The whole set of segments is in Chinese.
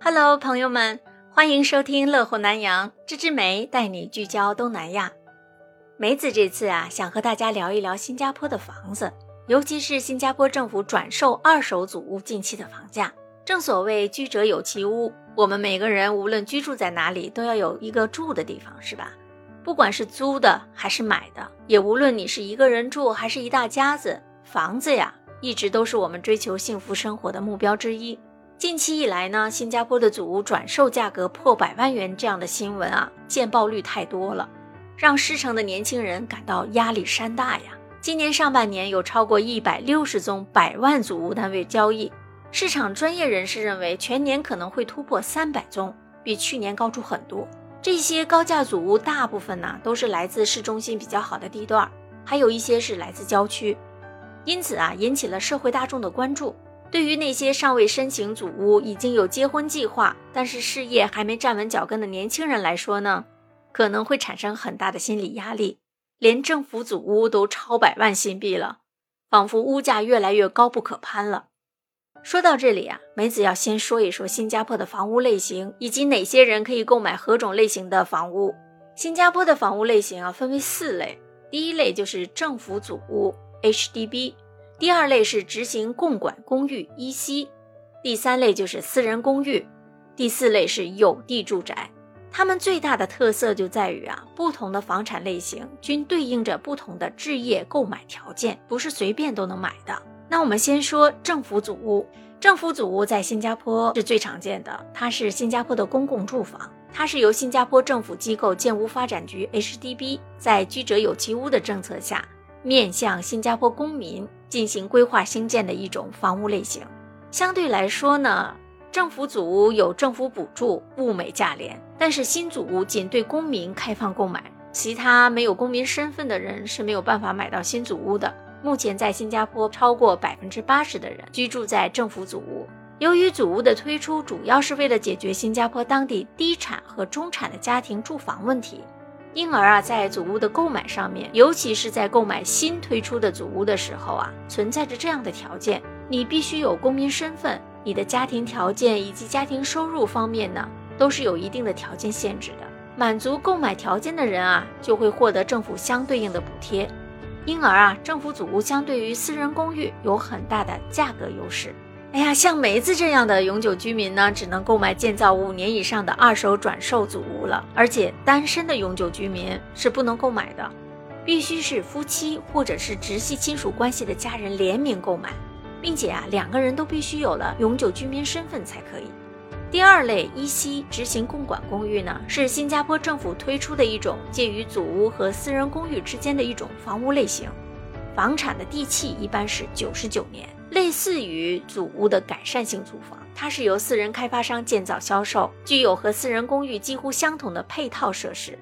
Hello，朋友们，欢迎收听乐活南洋，这枝梅带你聚焦东南亚。梅子这次啊，想和大家聊一聊新加坡的房子，尤其是新加坡政府转售二手祖屋近期的房价。正所谓居者有其屋，我们每个人无论居住在哪里，都要有一个住的地方，是吧？不管是租的还是买的，也无论你是一个人住还是一大家子，房子呀，一直都是我们追求幸福生活的目标之一。近期以来呢，新加坡的祖屋转售价格破百万元这样的新闻啊，见报率太多了，让狮城的年轻人感到压力山大呀。今年上半年有超过一百六十宗百万祖屋单位交易，市场专业人士认为全年可能会突破三百宗，比去年高出很多。这些高价祖屋大部分呢都是来自市中心比较好的地段，还有一些是来自郊区，因此啊引起了社会大众的关注。对于那些尚未申请祖屋、已经有结婚计划，但是事业还没站稳脚跟的年轻人来说呢，可能会产生很大的心理压力。连政府祖屋都超百万新币了，仿佛物价越来越高不可攀了。说到这里啊，梅子要先说一说新加坡的房屋类型，以及哪些人可以购买何种类型的房屋。新加坡的房屋类型啊，分为四类，第一类就是政府祖屋 （HDB）。第二类是执行共管公寓依稀第三类就是私人公寓，第四类是有地住宅。它们最大的特色就在于啊，不同的房产类型均对应着不同的置业购买条件，不是随便都能买的。那我们先说政府祖屋，政府祖屋在新加坡是最常见的，它是新加坡的公共住房，它是由新加坡政府机构建屋发展局 （HDB） 在居者有其屋的政策下，面向新加坡公民。进行规划兴建的一种房屋类型，相对来说呢，政府祖屋有政府补助，物美价廉。但是新祖屋仅对公民开放购买，其他没有公民身份的人是没有办法买到新祖屋的。目前在新加坡，超过百分之八十的人居住在政府祖屋。由于祖屋的推出主要是为了解决新加坡当地低产和中产的家庭住房问题。因而啊，在祖屋的购买上面，尤其是在购买新推出的祖屋的时候啊，存在着这样的条件：你必须有公民身份，你的家庭条件以及家庭收入方面呢，都是有一定的条件限制的。满足购买条件的人啊，就会获得政府相对应的补贴。因而啊，政府祖屋相对于私人公寓有很大的价格优势。哎呀，像梅子这样的永久居民呢，只能购买建造五年以上的二手转售祖屋了。而且单身的永久居民是不能购买的，必须是夫妻或者是直系亲属关系的家人联名购买，并且啊，两个人都必须有了永久居民身份才可以。第二类依稀执行共管公寓呢，是新加坡政府推出的一种介于祖屋和私人公寓之间的一种房屋类型，房产的地契一般是九十九年。类似于祖屋的改善性住房，它是由私人开发商建造销售，具有和私人公寓几乎相同的配套设施，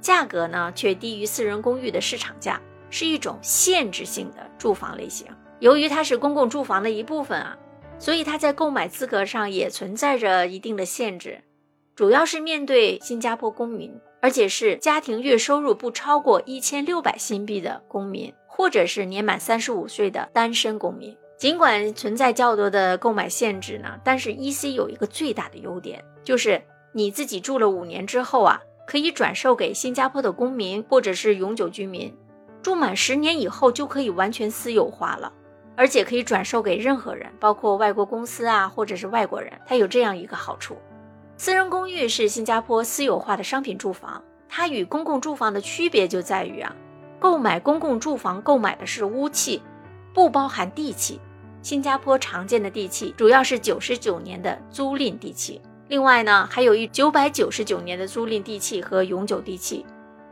价格呢却低于私人公寓的市场价，是一种限制性的住房类型。由于它是公共住房的一部分啊，所以它在购买资格上也存在着一定的限制，主要是面对新加坡公民，而且是家庭月收入不超过一千六百新币的公民，或者是年满三十五岁的单身公民。尽管存在较多的购买限制呢，但是 EC 有一个最大的优点，就是你自己住了五年之后啊，可以转售给新加坡的公民或者是永久居民，住满十年以后就可以完全私有化了，而且可以转售给任何人，包括外国公司啊，或者是外国人，它有这样一个好处。私人公寓是新加坡私有化的商品住房，它与公共住房的区别就在于啊，购买公共住房购买的是屋契。不包含地契，新加坡常见的地契主要是九十九年的租赁地契，另外呢还有一九百九十九年的租赁地契和永久地契。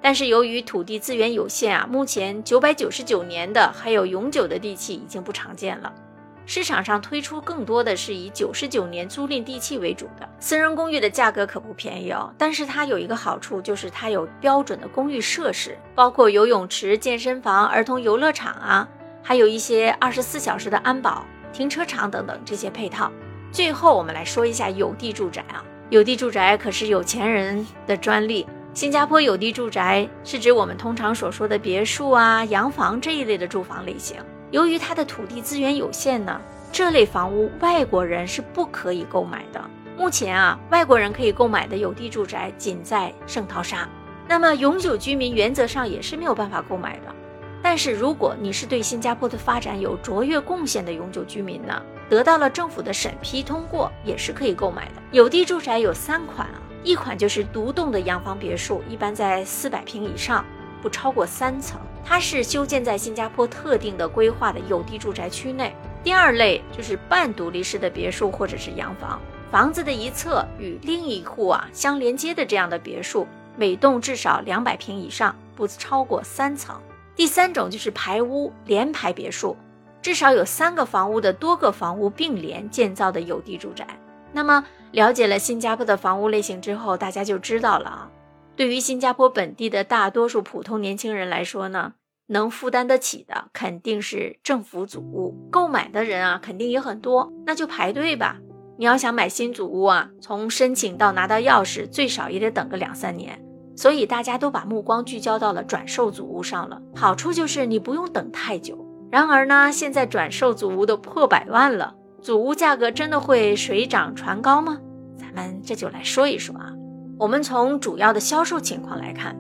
但是由于土地资源有限啊，目前九百九十九年的还有永久的地契已经不常见了。市场上推出更多的是以九十九年租赁地契为主的私人公寓的价格可不便宜哦。但是它有一个好处，就是它有标准的公寓设施，包括游泳池、健身房、儿童游乐场啊。还有一些二十四小时的安保、停车场等等这些配套。最后，我们来说一下有地住宅啊，有地住宅可是有钱人的专利。新加坡有地住宅是指我们通常所说的别墅啊、洋房这一类的住房类型。由于它的土地资源有限呢，这类房屋外国人是不可以购买的。目前啊，外国人可以购买的有地住宅仅在圣淘沙。那么永久居民原则上也是没有办法购买的。但是如果你是对新加坡的发展有卓越贡献的永久居民呢，得到了政府的审批通过，也是可以购买的。有地住宅有三款啊，一款就是独栋的洋房别墅，一般在四百平以上，不超过三层，它是修建在新加坡特定的规划的有地住宅区内。第二类就是半独立式的别墅或者是洋房，房子的一侧与另一户啊相连接的这样的别墅，每栋至少两百平以上，不超过三层。第三种就是排屋连排别墅，至少有三个房屋的多个房屋并联建造的有地住宅。那么了解了新加坡的房屋类型之后，大家就知道了啊。对于新加坡本地的大多数普通年轻人来说呢，能负担得起的肯定是政府组屋，购买的人啊肯定也很多，那就排队吧。你要想买新组屋啊，从申请到拿到钥匙，最少也得等个两三年。所以大家都把目光聚焦到了转售祖屋上了，好处就是你不用等太久。然而呢，现在转售祖屋都破百万了，祖屋价格真的会水涨船高吗？咱们这就来说一说啊。我们从主要的销售情况来看，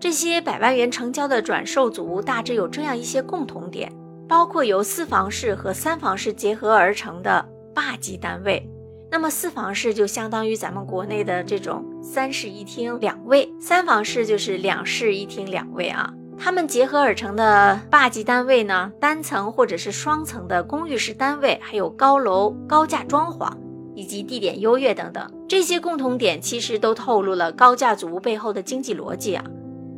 这些百万元成交的转售祖屋大致有这样一些共同点，包括由四房式和三房式结合而成的霸级单位。那么四房式就相当于咱们国内的这种三室一厅两卫，三房式就是两室一厅两卫啊。它们结合而成的霸级单位呢，单层或者是双层的公寓式单位，还有高楼高价装潢以及地点优越等等，这些共同点其实都透露了高价祖屋背后的经济逻辑啊，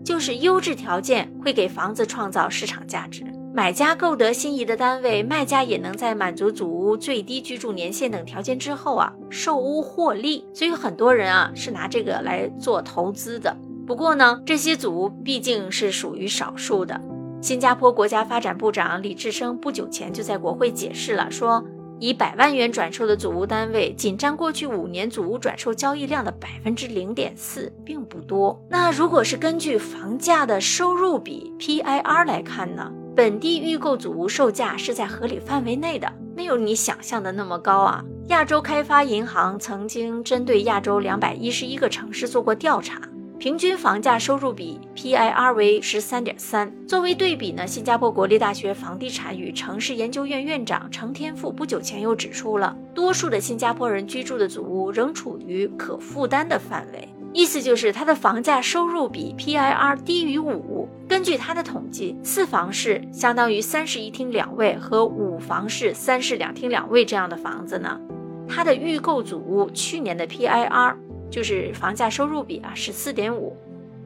就是优质条件会给房子创造市场价值。买家购得心仪的单位，卖家也能在满足祖屋最低居住年限等条件之后啊，售屋获利。所以很多人啊是拿这个来做投资的。不过呢，这些祖屋毕竟是属于少数的。新加坡国家发展部长李志生不久前就在国会解释了，说以百万元转售的祖屋单位，仅占过去五年祖屋转售交易量的百分之零点四，并不多。那如果是根据房价的收入比 PIR 来看呢？本地预购组屋售价是在合理范围内的，没有你想象的那么高啊。亚洲开发银行曾经针对亚洲两百一十一个城市做过调查，平均房价收入比 PIR 为十三点三。作为对比呢，新加坡国立大学房地产与城市研究院院长程天富不久前又指出了，多数的新加坡人居住的组屋仍处于可负担的范围。意思就是它的房价收入比 PIR 低于五。根据他的统计，四房式相当于三室一厅两卫和五房式三室两厅两卫这样的房子呢，它的预购组屋去年的 PIR 就是房价收入比啊是四点五，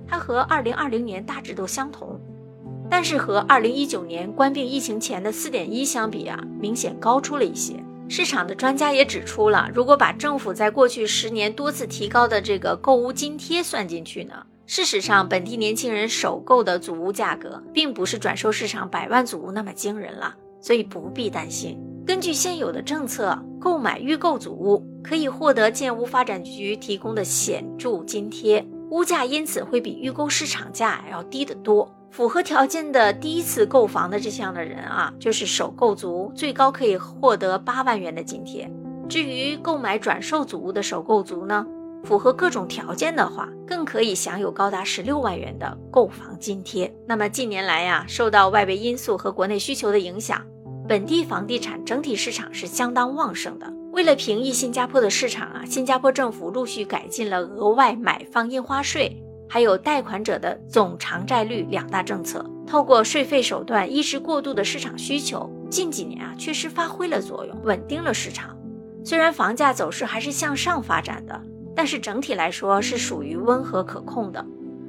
它和二零二零年大致都相同，但是和二零一九年关闭疫情前的四点一相比啊，明显高出了一些。市场的专家也指出了，如果把政府在过去十年多次提高的这个购物津贴算进去呢，事实上本地年轻人首购的祖屋价格并不是转售市场百万祖屋那么惊人了，所以不必担心。根据现有的政策，购买预购祖屋可以获得建屋发展局提供的显著津贴，屋价因此会比预购市场价要低得多。符合条件的第一次购房的这项的人啊，就是首购族，最高可以获得八万元的津贴。至于购买转售祖屋的首购族呢，符合各种条件的话，更可以享有高达十六万元的购房津贴。那么近年来呀，受到外围因素和国内需求的影响，本地房地产整体市场是相当旺盛的。为了平抑新加坡的市场啊，新加坡政府陆续改进了额外买方印花税。还有贷款者的总偿债率两大政策，透过税费手段抑制过度的市场需求，近几年啊确实发挥了作用，稳定了市场。虽然房价走势还是向上发展的，但是整体来说是属于温和可控的。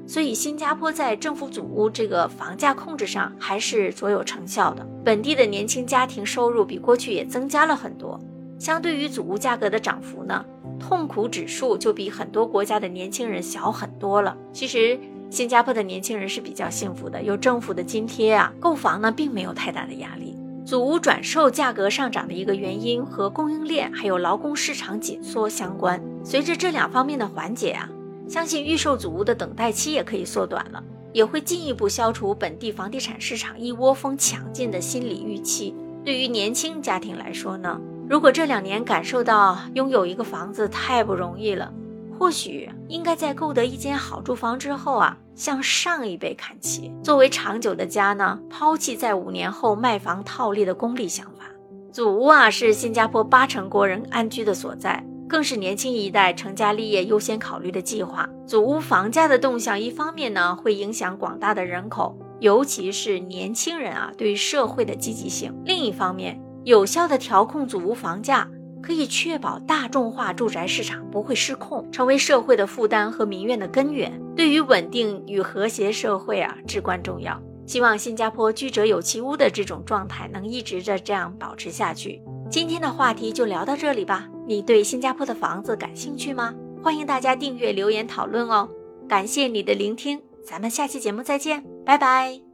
所以新加坡在政府组屋这个房价控制上还是卓有成效的。本地的年轻家庭收入比过去也增加了很多，相对于组屋价格的涨幅呢？痛苦指数就比很多国家的年轻人小很多了。其实，新加坡的年轻人是比较幸福的，有政府的津贴啊，购房呢并没有太大的压力。祖屋转售价格上涨的一个原因和供应链还有劳工市场紧缩相关。随着这两方面的缓解啊，相信预售祖屋的等待期也可以缩短了，也会进一步消除本地房地产市场一窝蜂抢进的心理预期。对于年轻家庭来说呢？如果这两年感受到拥有一个房子太不容易了，或许应该在购得一间好住房之后啊，向上一辈看齐，作为长久的家呢，抛弃在五年后卖房套利的功利想法。祖屋啊，是新加坡八成国人安居的所在，更是年轻一代成家立业优先考虑的计划。祖屋房价的动向，一方面呢，会影响广大的人口，尤其是年轻人啊，对社会的积极性；另一方面，有效的调控祖屋房价。可以确保大众化住宅市场不会失控，成为社会的负担和民怨的根源，对于稳定与和谐社会啊至关重要。希望新加坡居者有其屋的这种状态能一直的这样保持下去。今天的话题就聊到这里吧。你对新加坡的房子感兴趣吗？欢迎大家订阅、留言讨论哦。感谢你的聆听，咱们下期节目再见，拜拜。